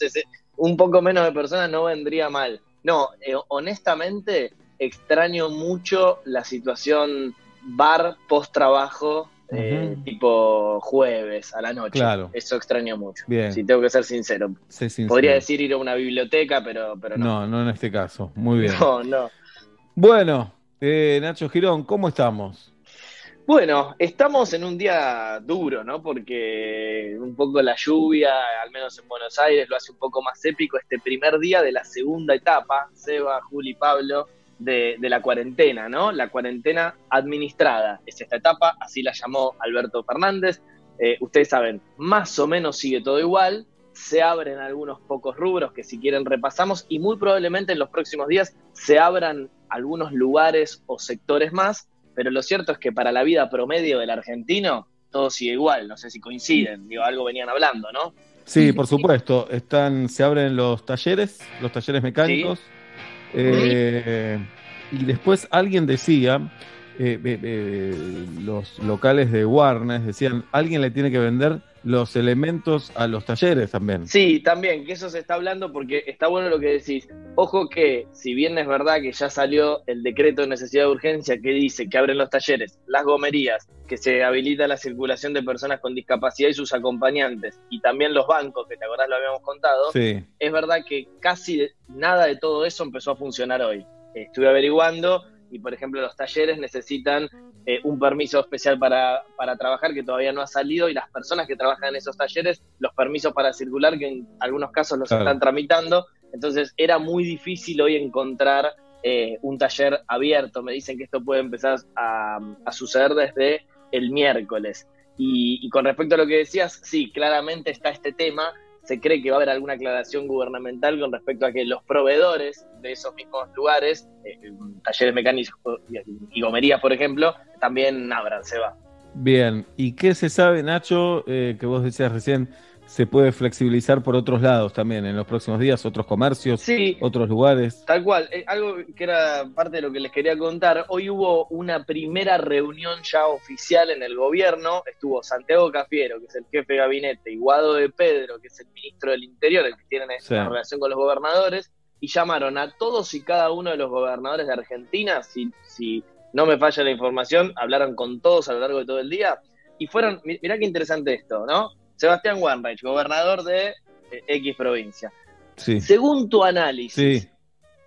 Entonces, eh, un poco menos de personas no vendría mal. No, eh, honestamente, extraño mucho la situación bar post trabajo, eh, tipo jueves a la noche. Claro. Eso extraño mucho. Bien. Si tengo que ser sincero. Sé sincero. Podría decir ir a una biblioteca, pero, pero no. No, no en este caso. Muy bien. No, no. Bueno, eh, Nacho Girón, ¿cómo estamos? Bueno, estamos en un día duro, ¿no? Porque un poco la lluvia, al menos en Buenos Aires, lo hace un poco más épico este primer día de la segunda etapa, Seba, Juli, Pablo, de, de la cuarentena, ¿no? La cuarentena administrada es esta etapa, así la llamó Alberto Fernández. Eh, ustedes saben, más o menos sigue todo igual, se abren algunos pocos rubros que si quieren repasamos y muy probablemente en los próximos días se abran algunos lugares o sectores más pero lo cierto es que para la vida promedio del argentino todo sigue igual, no sé si coinciden, digo, algo venían hablando, ¿no? Sí, por supuesto. Están, se abren los talleres, los talleres mecánicos. Eh, y después alguien decía, eh, eh, eh, los locales de Warner decían, alguien le tiene que vender los elementos a los talleres también. Sí, también, que eso se está hablando porque está bueno lo que decís. Ojo que, si bien es verdad que ya salió el decreto de necesidad de urgencia que dice que abren los talleres, las gomerías, que se habilita la circulación de personas con discapacidad y sus acompañantes, y también los bancos, que te acordás lo habíamos contado, Sí, es verdad que casi nada de todo eso empezó a funcionar hoy. Estuve averiguando y, por ejemplo, los talleres necesitan eh, un permiso especial para, para trabajar que todavía no ha salido y las personas que trabajan en esos talleres, los permisos para circular, que en algunos casos los Claro. están tramitando. Entonces era muy difícil hoy encontrar eh, un taller abierto. Me dicen que esto puede empezar a, a suceder desde el miércoles. Y, y con respecto a lo que decías, sí, claramente está este tema se cree que va a haber alguna aclaración gubernamental con respecto a que los proveedores de esos mismos lugares, eh, talleres mecánicos y gomerías, por ejemplo, también abran, se va. bien. ¿Y qué se sabe, Nacho, eh, que vos decías recién, se puede flexibilizar por otros lados también en los próximos días, otros comercios, Sí, otros lugares? Tal cual, eh, algo que era parte de lo que les quería contar. Hoy hubo una primera reunión ya oficial en el gobierno. Estuvo Santiago Cafiero, que es el jefe de gabinete, y Guado de Pedro, que es el ministro del Interior, el que tiene Sí. la relación con los gobernadores, y llamaron a todos y cada uno de los gobernadores de Argentina, si, si no me falla la información, hablaron con todos a lo largo de todo el día, y fueron, mi- mirá qué interesante esto, ¿no? Sebastián Wanreich, gobernador de eh, X provincia. Sí, Según tu análisis, sí.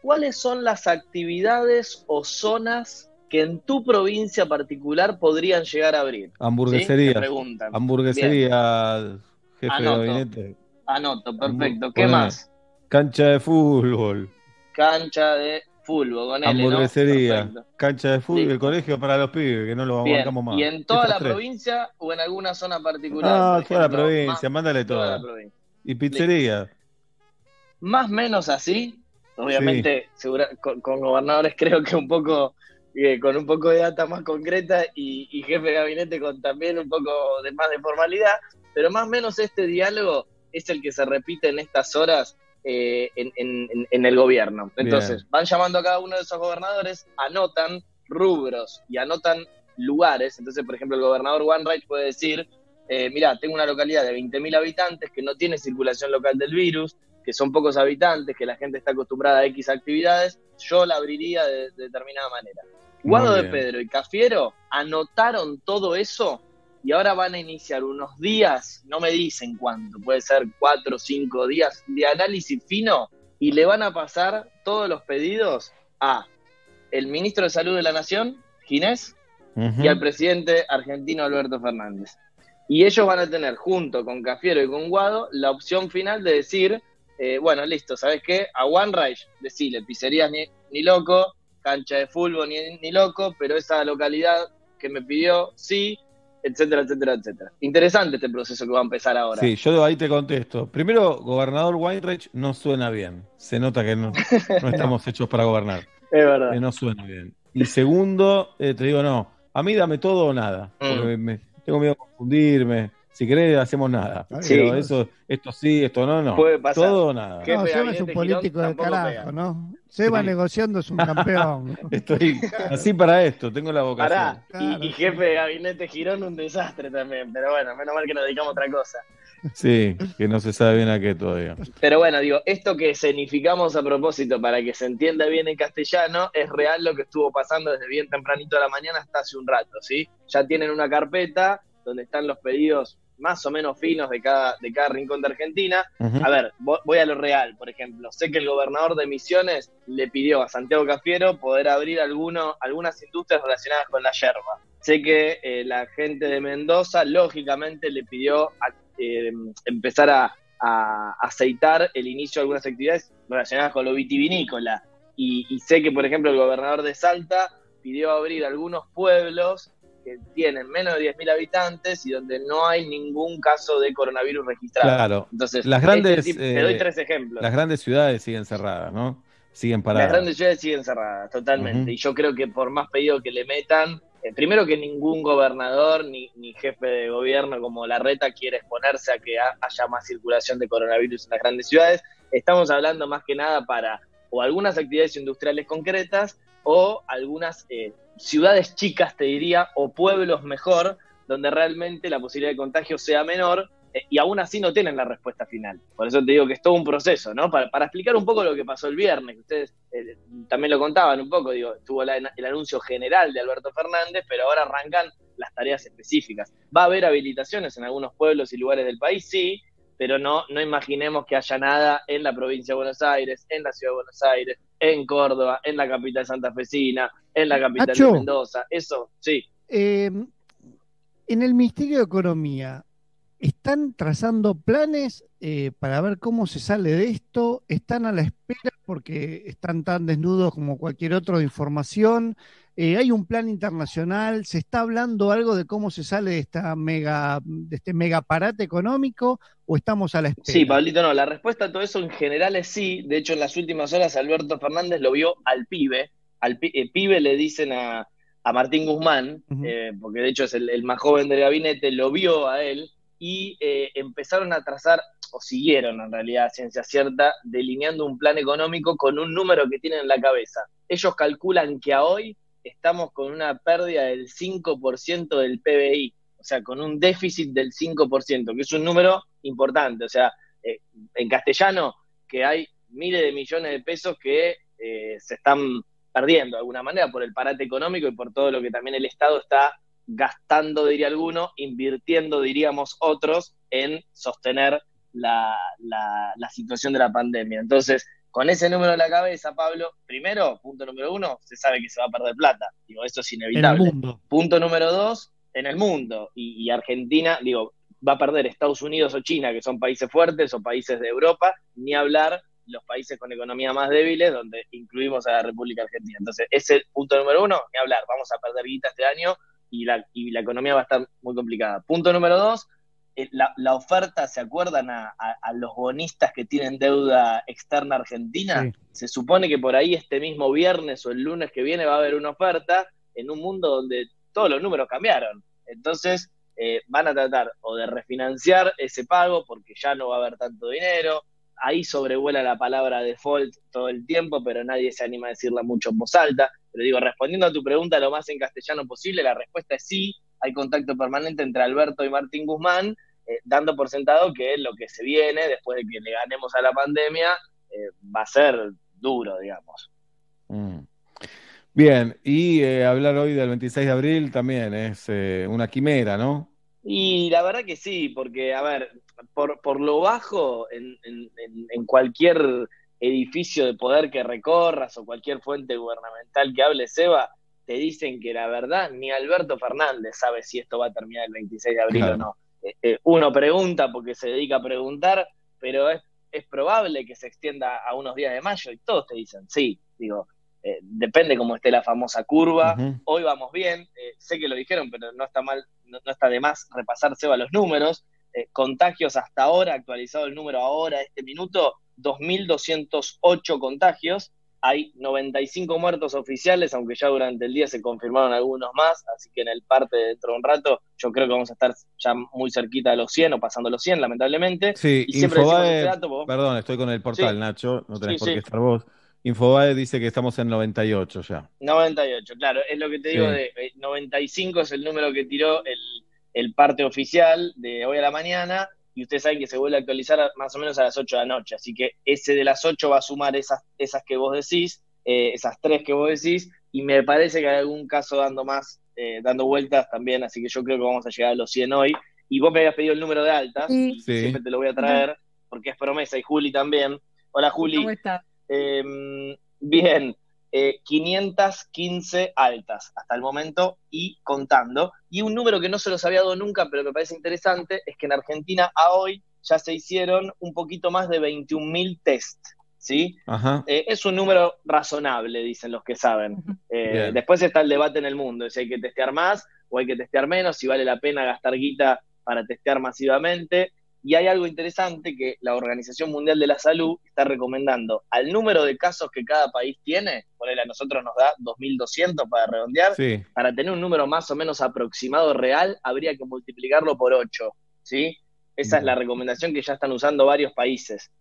¿cuáles son las actividades o zonas que en tu provincia particular podrían llegar a abrir? ¿Sí? Hamburguesería. preguntan. Hamburguesería, jefe Anoto. de gabinete. Anoto, perfecto. ¿Qué más? Cancha de fútbol. Cancha de fútbol, con L, ¿no? Hamburguesería, cancha de fútbol, el colegio para los pibes, que no lo Bien. aguantamos más. ¿Y en toda la tres. provincia o en alguna zona particular? No, por toda la ejemplo? provincia, Más- mándale toda toda. la provincia. Y pizzería. Más o menos así, obviamente segura- con, con gobernadores creo que un poco eh, con un poco de data más concreta y, y jefe de gabinete con también un poco de más de formalidad, pero más o menos este diálogo es el que se repite en estas horas eh, en, en- en- en el gobierno. Entonces, Bien. van llamando a cada uno de esos gobernadores, anotan rubros y anotan lugares. Entonces, por ejemplo, el gobernador Wanreich puede decir, eh, mira, tengo una localidad de 20.000 habitantes que no tiene circulación local del virus, que son pocos habitantes, que la gente está acostumbrada a X actividades, yo la abriría de, de determinada manera. Guado de. Pedro y Cafiero anotaron todo eso y ahora van a iniciar unos días, no me dicen cuánto, puede ser cuatro o cinco días de análisis fino y le van a pasar todos los pedidos a el ministro de Salud de la Nación, Ginés, y al presidente argentino Alberto Fernández. Y ellos van a tener, junto con Cafiero y con Guado, la opción final de decir, eh, bueno, listo, ¿sabes qué? A One Reich, decirle, pizzerías ni, ni loco, cancha de fútbol ni, ni loco, pero esa localidad que me pidió, sí, etcétera, etcétera, etcétera. Interesante este proceso que va a empezar ahora. Sí, yo ahí te contesto. Primero, gobernador Weinreich no suena bien. Se nota que no, no estamos hechos para gobernar. Es verdad. Eh, no suena bien. Y segundo, eh, te digo, no, a mí dame todo o nada. Porque Mm. me- tengo miedo de confundirme. Si querés, hacemos nada. Sí. Pero eso, esto sí, esto no, no. Puede pasar. Todo o nada. No, Seba es un político de carajo. ¿no? Seba Sí. negociando es un campeón. Estoy así para esto, tengo la vocación. Pará, Claro, y, y jefe de gabinete Girón un desastre también, pero bueno, menos mal que nos dedicamos a otra cosa. Sí, que no se sabe bien a qué todavía. Pero bueno, digo, esto que significamos a propósito para que se entienda bien en castellano es real lo que estuvo pasando desde bien tempranito de la mañana hasta hace un rato, ¿sí? Ya tienen una carpeta donde están los pedidos más o menos finos de cada, de cada rincón de Argentina. A ver, voy a lo real, por ejemplo. Sé que el gobernador de Misiones le pidió a Santiago Cafiero poder abrir alguno, algunas industrias relacionadas con la yerba. Sé que eh, la gente de Mendoza, lógicamente, le pidió eh, empezar a, aceitar el inicio de algunas actividades relacionadas con lo vitivinícola. Y, y sé que, por ejemplo, el gobernador de Salta pidió abrir algunos pueblos que tienen menos de 10.000 habitantes y donde no hay ningún caso de coronavirus registrado. Claro. Entonces, las grandes, te doy eh, tres ejemplos. Las grandes ciudades siguen cerradas, ¿no? Siguen paradas. Las grandes ciudades siguen cerradas, totalmente. Y yo creo que por más pedido que le metan, eh, primero que ningún gobernador ni, ni, jefe de gobierno como la reta quiere exponerse a que haya más circulación de coronavirus en las grandes ciudades. Estamos hablando más que nada para o algunas actividades industriales concretas o algunas eh, ciudades chicas, te diría, o pueblos mejor, donde realmente la posibilidad de contagio sea menor eh, y aún así no tienen la respuesta final. Por eso te digo que es todo un proceso, ¿no? Para, explicar un poco lo que pasó el viernes, que ustedes eh, también lo contaban un poco, digo, tuvo el anuncio general de Alberto Fernández, pero ahora arrancan las tareas específicas. ¿Va a haber habilitaciones en algunos pueblos y lugares del país? Sí, pero no, no imaginemos que haya nada en la provincia de Buenos Aires, en la ciudad de Buenos Aires, en Córdoba, en la capital santafesina, en la capital de Mendoza. Eso, sí. Em, en el Ministerio de Economía, ¿están trazando planes eh, para ver cómo se sale de esto? ¿Están a la espera porque están tan desnudos como cualquier otro de información? Eh, ¿Hay un plan internacional? ¿Se está hablando algo de cómo se sale de, esta mega, de este mega parate económico o estamos a la espera? Sí, Pablito, no. La respuesta a todo eso en general es sí. De hecho, en las últimas horas Alberto Fernández lo vio al pibe. Al eh, pibe le dicen a, Martín Guzmán, eh, porque de hecho es el, más joven del gabinete, lo vio a él y empezaron a trazar, o siguieron en realidad, ciencia cierta, delineando un plan económico con un número que tienen en la cabeza. Ellos calculan que a hoy estamos con una pérdida del 5% del PBI, o sea, con un déficit del 5%, que es un número importante. O sea, eh, en castellano, que hay miles de millones de pesos que eh, se están perdiendo de alguna manera por el parate económico y por todo lo que también el Estado está gastando, diría alguno, invirtiendo, diríamos otros, en sostener la, la, la situación de la pandemia. Entonces, con ese número en la cabeza, Pablo, primero, punto número uno, se sabe que se va a perder plata. Digo, eso es inevitable. En el mundo. Punto número dos, en el mundo. Y, Argentina, digo, va a perder Estados Unidos o China, que son países fuertes, o países de Europa, ni hablar los países con economía más débiles, donde incluimos a la República Argentina. Entonces, ese punto número uno, ni hablar, vamos a perder guita este año y la, y la economía va a estar muy complicada. Punto número dos, eh, la, oferta, ¿se acuerdan a, los bonistas que tienen deuda externa argentina? Se supone que por ahí este mismo viernes o el lunes que viene va a haber una oferta en un mundo donde todos los números cambiaron. Entonces eh, van a tratar o de refinanciar ese pago porque ya no va a haber tanto dinero. Ahí sobrevuela la palabra default todo el tiempo, pero nadie se anima a decirla mucho en voz alta. Pero digo, respondiendo a tu pregunta lo más en castellano posible, la respuesta es sí, hay contacto permanente entre Alberto y Martín Guzmán, eh, dando por sentado que lo que se viene después de que le ganemos a la pandemia eh, va a ser duro, digamos. Mm. Bien, y eh, hablar hoy del 26 de abril también es una quimera, ¿no? Y la verdad que sí, porque, a ver, por, por lo bajo, en, en cualquier edificio de poder que recorras o cualquier fuente gubernamental que hable, Seba, te dicen que la verdad ni Alberto Fernández sabe si esto va a terminar el 26 de abril o no. Eh, eh, uno pregunta porque se dedica a preguntar, pero es, es, probable que se extienda a unos días de mayo y todos te dicen, sí, digo, eh, depende cómo esté la famosa curva, hoy vamos bien, sé que lo dijeron, pero no está mal, no, está de más repasar, Seba, los números, contagios hasta ahora, actualizado el número ahora, este minuto, 2.208 contagios, hay 95 muertos oficiales, aunque ya durante el día se confirmaron algunos más, así que en el parte dentro de un rato yo creo que vamos a estar ya muy cerquita de los 100 o pasando los 100, lamentablemente. Sí, y Infobae, perdón, estoy con el portal, Nacho, no tenés por qué estar vos. Infobae dice que estamos en 98 ya. 98, claro, es lo que te digo de 95 eh, es el número que tiró el, el parte oficial de hoy a la mañana y ustedes saben que se vuelve a actualizar más o menos a las 8 de la noche, así que ese de las 8 va a sumar esas, esas que vos decís, eh, esas tres que vos decís, y me parece que hay algún caso dando más, eh, dando vueltas también, así que yo creo que vamos a llegar a los 100 hoy. Y vos me habías pedido el número de altas, y siempre te lo voy a traer, porque es promesa, y Juli también. Hola Juli. ¿Cómo estás? Em, bien, 515 eh, altas hasta el momento y contando. Y un número que no se los había dado nunca, pero me parece interesante, es que en Argentina a hoy ya se hicieron un poquito más de 21.000 test. ¿sí? Eh, es un número razonable, dicen los que saben. Eh, después está el debate en el mundo, si hay que testear más o hay que testear menos, si vale la pena gastar guita para testear masivamente. Y hay algo interesante que la Organización Mundial de la Salud está recomendando al número de casos que cada país tiene, por a nosotros nos da 2.200 para redondear, para tener un número más o menos aproximado real, habría que multiplicarlo por 8, ¿sí? Esa es la recomendación que ya están usando varios países.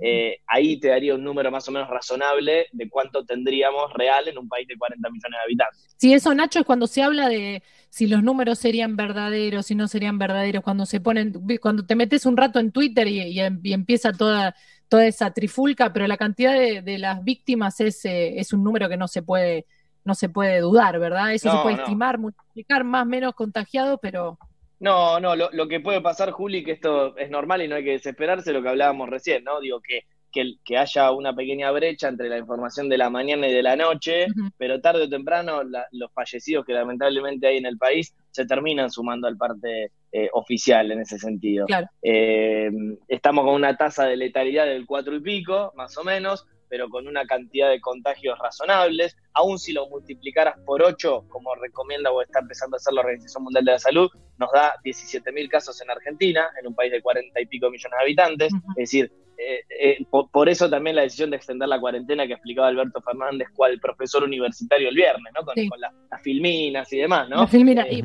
Eh, ahí te daría un número más o menos razonable de cuánto tendríamos real en un país de 40 millones de habitantes. Sí, eso, Nacho, es cuando se habla de si los números serían verdaderos, si no serían verdaderos, cuando se ponen, cuando te metes un rato en Twitter y, empieza toda, toda esa trifulca, pero la cantidad de, las víctimas es, eh, es un número que no se puede, no se puede dudar, ¿verdad? Eso se puede estimar, multiplicar, más o menos contagiado, pero no, no, lo, lo, que puede pasar, Juli, que esto es normal y no hay que desesperarse, lo que hablábamos recién, ¿no? Digo que, que, que haya una pequeña brecha entre la información de la mañana y de la noche, pero tarde o temprano los fallecidos que lamentablemente hay en el país se terminan sumando al parte eh, oficial en ese sentido. Eh, estamos con una tasa de letalidad del cuatro y pico, más o menos, pero con una cantidad de contagios razonables. Aún si lo multiplicaras por 8, como recomienda o está empezando a hacer la Organización Mundial de la Salud, nos da 17.000 casos en Argentina, en un país de 40 y pico millones de habitantes. Es decir, eh, eh, por, eso también la decisión de extender la cuarentena que explicaba Alberto Fernández, cual profesor universitario el viernes, ¿no? Con, las filminas y demás, ¿no? filminas. y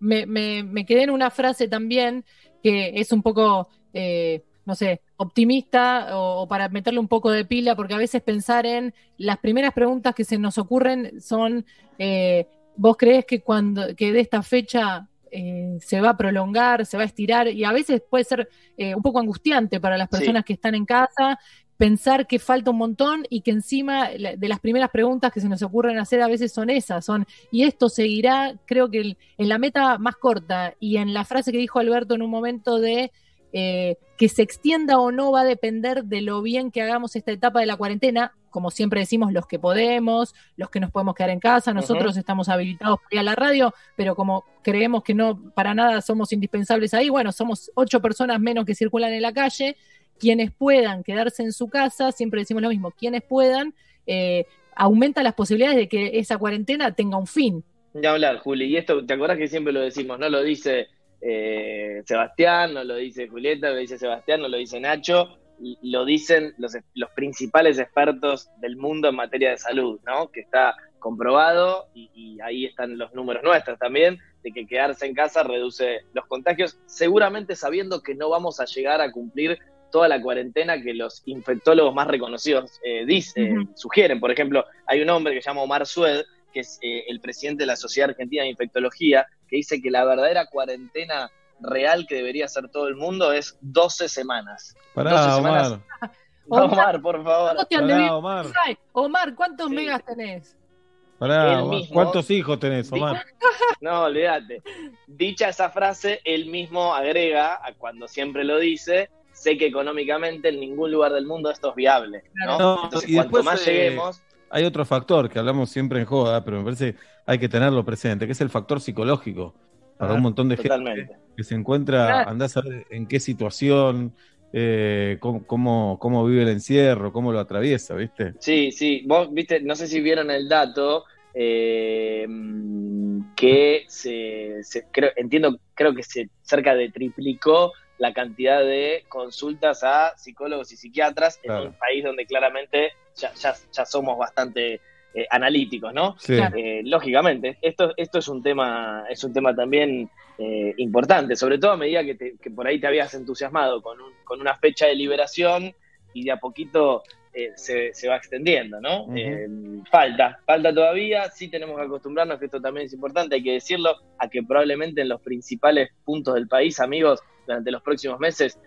me, me, quedé en una frase también que es un poco... Eh, no sé, optimista o, para meterle un poco de pila, porque a veces pensar en las primeras preguntas que se nos ocurren son, eh, ¿vos crees que cuando que de esta fecha eh, se va a prolongar, se va a estirar? Y a veces puede ser eh, un poco angustiante para las personas que están en casa pensar que falta un montón y que encima de las primeras preguntas que se nos ocurren hacer a veces son esas, son, y esto seguirá, creo que en la meta más corta y en la frase que dijo Alberto en un momento de eh, que se extienda o no va a depender de lo bien que hagamos esta etapa de la cuarentena, como siempre decimos, los que podemos, los que nos podemos quedar en casa, nosotros estamos habilitados para ir a la radio, pero como creemos que no para nada somos indispensables ahí, bueno, somos ocho personas menos que circulan en la calle, quienes puedan quedarse en su casa, siempre decimos lo mismo, quienes puedan, eh, aumenta las posibilidades de que esa cuarentena tenga un fin. Ya hablar, Juli, y esto, ¿te acordás que siempre lo decimos, no lo dice eh, Sebastián, no lo dice Julieta, lo dice Sebastián, no lo dice Nacho, lo dicen los, los, principales expertos del mundo en materia de salud, ¿no? Que está comprobado y, ahí están los números nuestros también, de que quedarse en casa reduce los contagios, seguramente sabiendo que no vamos a llegar a cumplir toda la cuarentena que los infectólogos más reconocidos eh, dicen, sugieren. Por ejemplo, hay un hombre que se llama Omar Sued, que es eh, el presidente de la Sociedad Argentina de Infectología, que dice que la verdadera cuarentena real que debería hacer todo el mundo es 12 semanas. Pará, Omar. Omar, por favor. Omar. Omar, ¿cuántos megas tenés? Pará, ¿cuántos hijos tenés, Omar? No, olvídate. Dicha esa frase, él mismo agrega, cuando siempre lo dice, sé que económicamente en ningún lugar del mundo esto es viable. ¿no? Entonces, cuanto más eh, lleguemos hay otro factor que hablamos siempre en joda, pero me parece hay que tenerlo presente, que es el factor psicológico. Para un montón de gente que se encuentra, andás a ver en qué situación, eh, cómo, cómo, vive el encierro, cómo lo atraviesa, ¿viste? Sí, sí, vos viste, no sé si vieron el dato, eh, que se, creo, entiendo, creo que se cerca de triplicó la cantidad de consultas a psicólogos y psiquiatras en un país donde claramente ya, ya, somos bastante eh, analíticos, ¿no? Eh, lógicamente, esto, esto es un tema, es un tema también eh, importante, sobre todo a medida que, por ahí te habías entusiasmado con, con una fecha de liberación y de a poquito se, se, va extendiendo, ¿no? falta, falta todavía, sí tenemos que acostumbrarnos, que esto también es importante, hay que decirlo, a que probablemente en los principales puntos del país, amigos, durante los próximos meses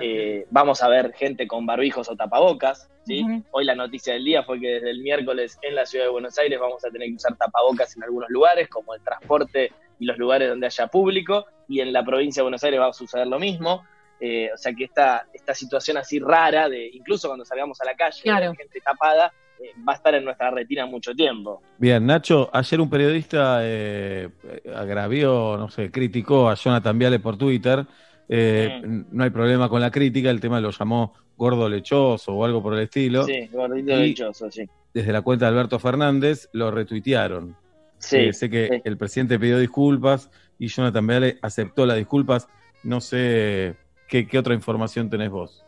eh, vamos a ver gente con barbijos o tapabocas. ¿sí? Hoy la noticia del día fue que desde el miércoles en la ciudad de Buenos Aires vamos a tener que usar tapabocas en algunos lugares, como el transporte y los lugares donde haya público, y en la provincia de Buenos Aires va a suceder lo mismo. Eh, o sea que esta, esta situación así rara, de incluso cuando salgamos a la calle, gente tapada, eh, va a estar en nuestra retina mucho tiempo. Bien, Nacho, ayer un periodista eh, agravió, no sé, criticó a Jonathan Viale por Twitter. Mm. No hay problema con la crítica, el tema lo llamó gordo lechoso o algo por el estilo. Sí, gordito lechoso, sí. Desde la cuenta de Alberto Fernández lo retuitearon. Sí, sé que el presidente pidió disculpas y Jonathan Viale aceptó las disculpas. No sé ¿Qué, otra información tenés vos?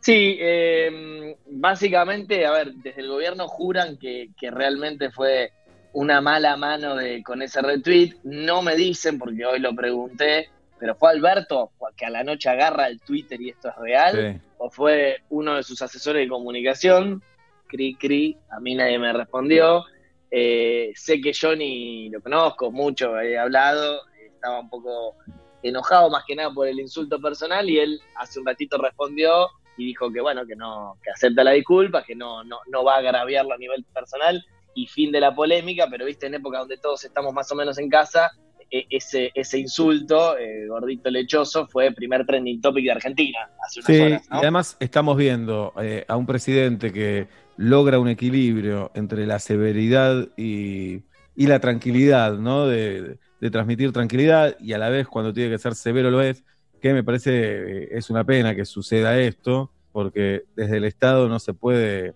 Sí, eh, básicamente, a ver, desde el gobierno juran que, realmente fue una mala mano de, con ese retweet. No me dicen, porque hoy lo pregunté, pero ¿fue Alberto que a la noche agarra el Twitter y esto es real? ¿O fue uno de sus asesores de comunicación? Cri, cri, a mí nadie me respondió. Eh, sé que Johnny lo conozco mucho, he hablado, estaba un poco enojado más que nada por el insulto personal y él hace un ratito respondió y dijo que bueno, que no, que acepta la disculpa, que no, no, no va a agraviarlo a nivel personal y fin de la polémica, pero viste, en época donde todos estamos más o menos en casa, ese, ese insulto, eh, gordito lechoso, fue primer trending topic de Argentina hace unas horas. Y además estamos viendo eh, a un presidente que logra un equilibrio entre la severidad y, y la tranquilidad, ¿no? De, de transmitir tranquilidad y a la vez cuando tiene que ser severo lo es, que me parece eh, es una pena que suceda esto, porque desde el Estado no se puede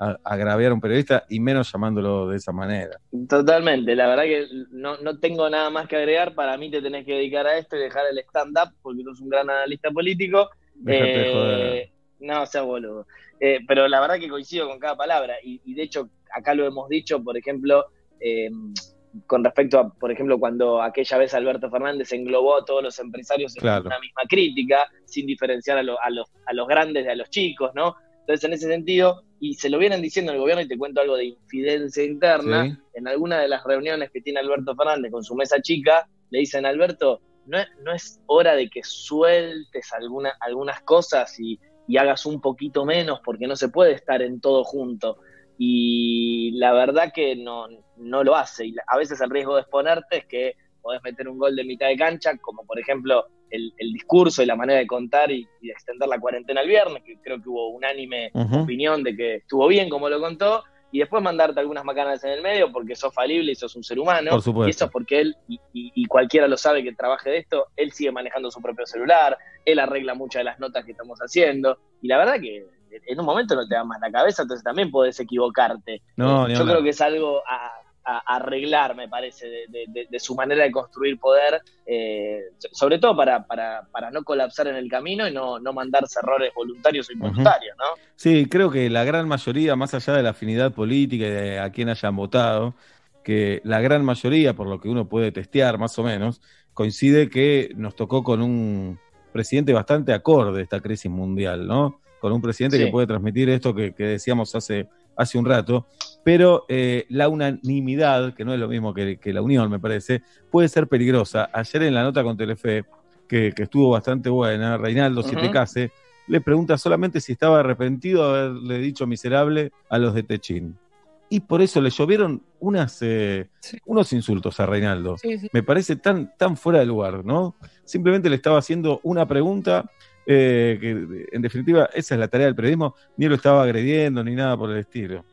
ah. agraviar a un periodista y menos llamándolo de esa manera. Totalmente, la verdad que no, no tengo nada más que agregar, para mí te tenés que dedicar a esto y dejar el stand-up, porque tú eres un gran analista político. Eh, no, sea boludo. Eh, pero la verdad que coincido con cada palabra y, y, de hecho acá lo hemos dicho, por ejemplo, eh, con respecto a, por ejemplo, cuando aquella vez Alberto Fernández englobó a todos los empresarios en una misma crítica, sin diferenciar a, los, a los grandes de a los chicos, ¿no? Entonces, en ese sentido, y se lo vienen diciendo el gobierno, y te cuento algo de infidencia interna, en alguna de las reuniones que tiene Alberto Fernández con su mesa chica, le dicen, Alberto, no es, no es hora de que sueltes alguna, algunas cosas y, y hagas un poquito menos, porque no se puede estar en todo junto y la verdad que no, no lo hace. Y a veces el riesgo de exponerte es que podés meter un gol de mitad de cancha, como por ejemplo el, discurso y la manera de contar y, de extender la cuarentena el viernes, que creo que hubo unánime opinión de que estuvo bien como lo contó, y después mandarte algunas macanas en el medio porque sos falible y sos un ser humano. y eso es porque él, y, cualquiera lo sabe que trabaje de esto, él sigue manejando su propio celular, él arregla muchas de las notas que estamos haciendo, y la verdad que en un momento no te da más la cabeza, entonces también podés equivocarte. No, eh, yo creo que es algo a, arreglar, me parece, de, su manera de construir poder, eh, sobre todo para, para, para, no colapsar en el camino y no, no mandarse errores voluntarios o involuntarios, ¿no? Sí, creo que la gran mayoría, más allá de la afinidad política y de a quien hayan votado, que la gran mayoría, por lo que uno puede testear más o menos, coincide que nos tocó con un presidente bastante acorde a esta crisis mundial, ¿no? con un presidente que puede transmitir esto que, decíamos hace, hace un rato, pero eh, la unanimidad, que no es lo mismo que, la unión, me parece, puede ser peligrosa. Ayer en la nota con Telefe, que, estuvo bastante buena, Reinaldo Sietecase, le pregunta solamente si estaba arrepentido de haberle dicho miserable a los de Techín. Y por eso le llovieron unas, eh, unos insultos a Reinaldo. Me parece tan, tan fuera de lugar, ¿no? Simplemente le estaba haciendo una pregunta eh, que en definitiva esa es la tarea del periodismo, ni lo estaba agrediendo ni nada por el estilo.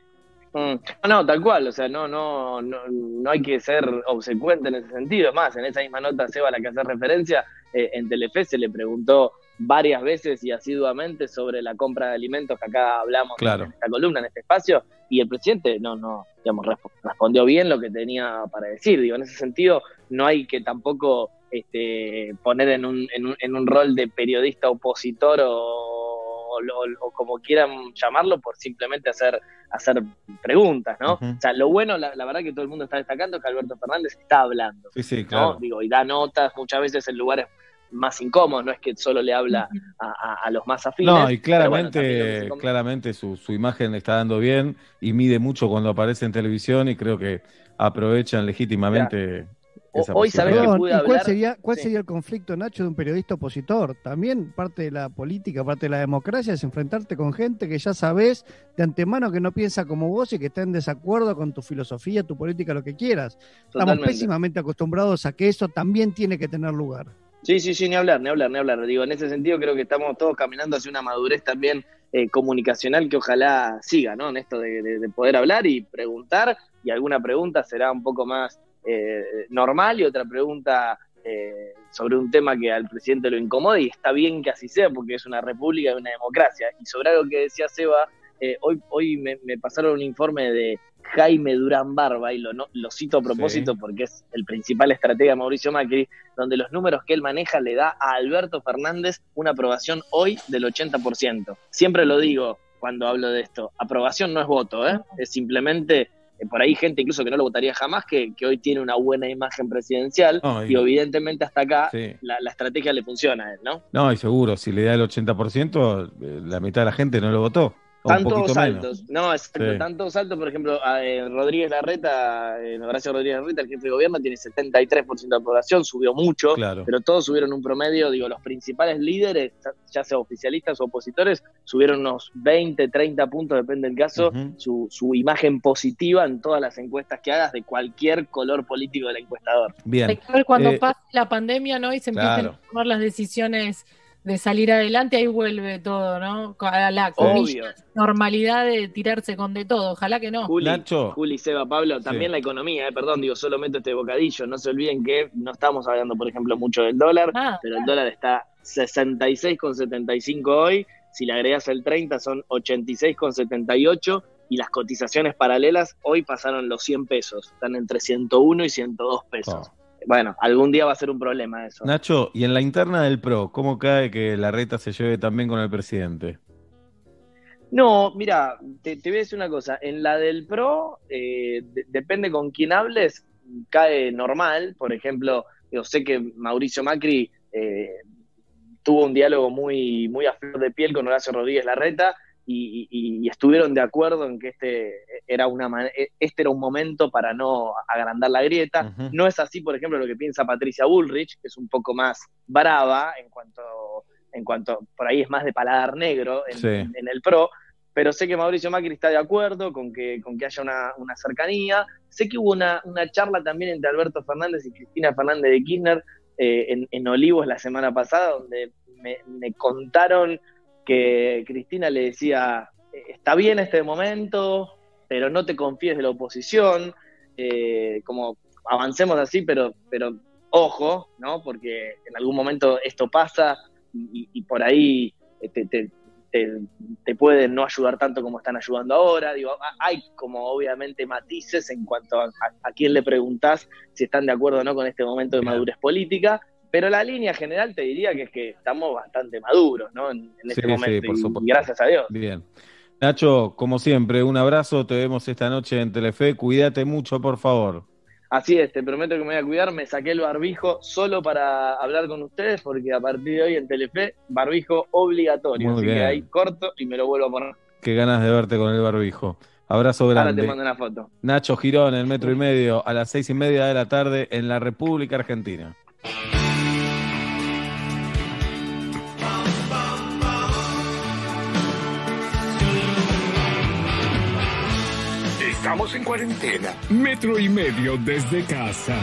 Mm. No, tal cual, o sea, no, no, no, no hay que ser obsecuente en ese sentido. Más, en esa misma nota, Seba, a la que hace referencia, eh, en Telefe se le preguntó varias veces y asiduamente sobre la compra de alimentos que acá hablamos en esta columna, en este espacio, y el presidente no, no, digamos, respondió bien lo que tenía para decir. Digo, en ese sentido, no hay que tampoco este, poner en un, en, un, en un rol de periodista opositor o, o, como quieran llamarlo por simplemente hacer, hacer preguntas, ¿no? O sea, lo bueno, la, verdad que todo el mundo está destacando es que Alberto Fernández está hablando. Sí, sí, claro. Digo, y da notas muchas veces en lugares más incómodos, no es que solo le habla a, los más afines. No, y claramente, claramente su, su imagen le está dando bien y mide mucho cuando aparece en televisión y creo que aprovechan legítimamente hoy sabés que pude hablar. ¿Cuál, sería, cuál sería el conflicto, Nacho, de un periodista opositor? También parte de la política, parte de la democracia es enfrentarte con gente que ya sabes de antemano que no piensa como vos y que está en desacuerdo con tu filosofía, tu política, lo que quieras. Estamos pésimamente acostumbrados a que eso también tiene que tener lugar. Sí, sí, sí, ni hablar, ni hablar, ni hablar. Digo, en ese sentido creo que estamos todos caminando hacia una madurez también eh, comunicacional que ojalá siga, ¿no? En esto de, poder hablar y preguntar, y alguna pregunta será un poco más eh, normal y otra pregunta eh, sobre un tema que al presidente lo incomode, y está bien que así sea, porque es una república y una democracia. Y sobre algo que decía Seba, hoy, hoy me pasaron un informe de Jaime Durán Barba, y lo, lo cito a propósito porque es el principal estratega de Mauricio Macri, donde los números que él maneja le da a Alberto Fernández una aprobación hoy del 80%. Siempre lo digo cuando hablo de esto, aprobación no es voto, ¿eh? es simplemente eh, por ahí gente incluso que no lo votaría jamás, que, hoy tiene una buena imagen presidencial y, evidentemente hasta acá la, la, estrategia le funciona a él, ¿no? No, y seguro, si le da el 80%, eh, la mitad de la gente no lo votó. Tantos saltos, no, exacto, tantos saltos, por ejemplo, eh, Rodríguez Larreta, eh, Horacio Rodríguez Larreta, el jefe de gobierno, tiene 73% de aprobación, subió mucho, pero todos subieron un promedio, digo, los principales líderes, ya sea oficialistas o opositores, subieron unos 20, 30 puntos, depende del caso, su, su imagen positiva en todas las encuestas que hagas de cualquier color político del encuestador. Bien. Hay que ver cuando eh, pase la pandemia, ¿no? Y se empiecen a tomar las decisiones de salir adelante, ahí vuelve todo, ¿no? A la normalidad de tirarse con de todo. Ojalá que no. Juli, Juli Seba, Pablo, también la economía, eh, perdón, digo, solo meto este bocadillo. No se olviden que no estamos hablando, por ejemplo, mucho del dólar, ah, pero el dólar está 66,75 hoy. Si le agregas el 30 son 86,78 y las cotizaciones paralelas hoy pasaron los 100 pesos. Están entre 101 y 102 pesos bueno, algún día va a ser un problema eso. Nacho, y en la interna del PRO, ¿cómo cae que la reta se lleve también con el presidente? No, mira, te, voy a decir una cosa. En la del PRO, eh, depende con quién hables, cae normal. Por ejemplo, yo sé que Mauricio Macri eh, tuvo un diálogo muy, muy a flor de piel con Horacio Rodríguez Larreta y, estuvieron de acuerdo en que este era, una, e, este era un momento para no agrandar la grieta. No es así, por ejemplo, lo que piensa Patricia Bullrich, que es un poco más brava en cuanto, en cuanto por ahí es más de paladar negro en, el PRO, pero sé que Mauricio Macri está de acuerdo con que, con que haya una, cercanía. Sé que hubo una, charla también entre Alberto Fernández y Cristina Fernández de Kirchner eh, en, Olivos la semana pasada, donde me contaron que Cristina le decía, está bien este momento, pero no te confíes de la oposición, eh, como avancemos así, pero, pero ojo, ¿no? Porque en algún momento esto pasa y, por ahí eh, te, te, pueden no ayudar tanto como están ayudando ahora. Digo, hay como obviamente matices en cuanto a, a, quién le preguntás si están de acuerdo o no con este momento de madurez política, pero la línea general te diría que es que estamos bastante maduros, ¿no? En, este momento. Sí, por gracias a Dios. Bien. Nacho, como siempre, un abrazo. Te vemos esta noche en Telefe. Cuídate mucho, por favor. Así es, te prometo que me voy a cuidar. Me saqué el barbijo solo para hablar con ustedes, porque a partir de hoy en Telefe, barbijo obligatorio. Así que ahí corto y me lo vuelvo a poner. Qué ganas de verte con el barbijo. Abrazo grande. Ahora te mando una foto. Nacho Girón, el metro y medio, a las seis y media de la tarde en la República Argentina. Estamos en cuarentena. Metro y medio desde casa.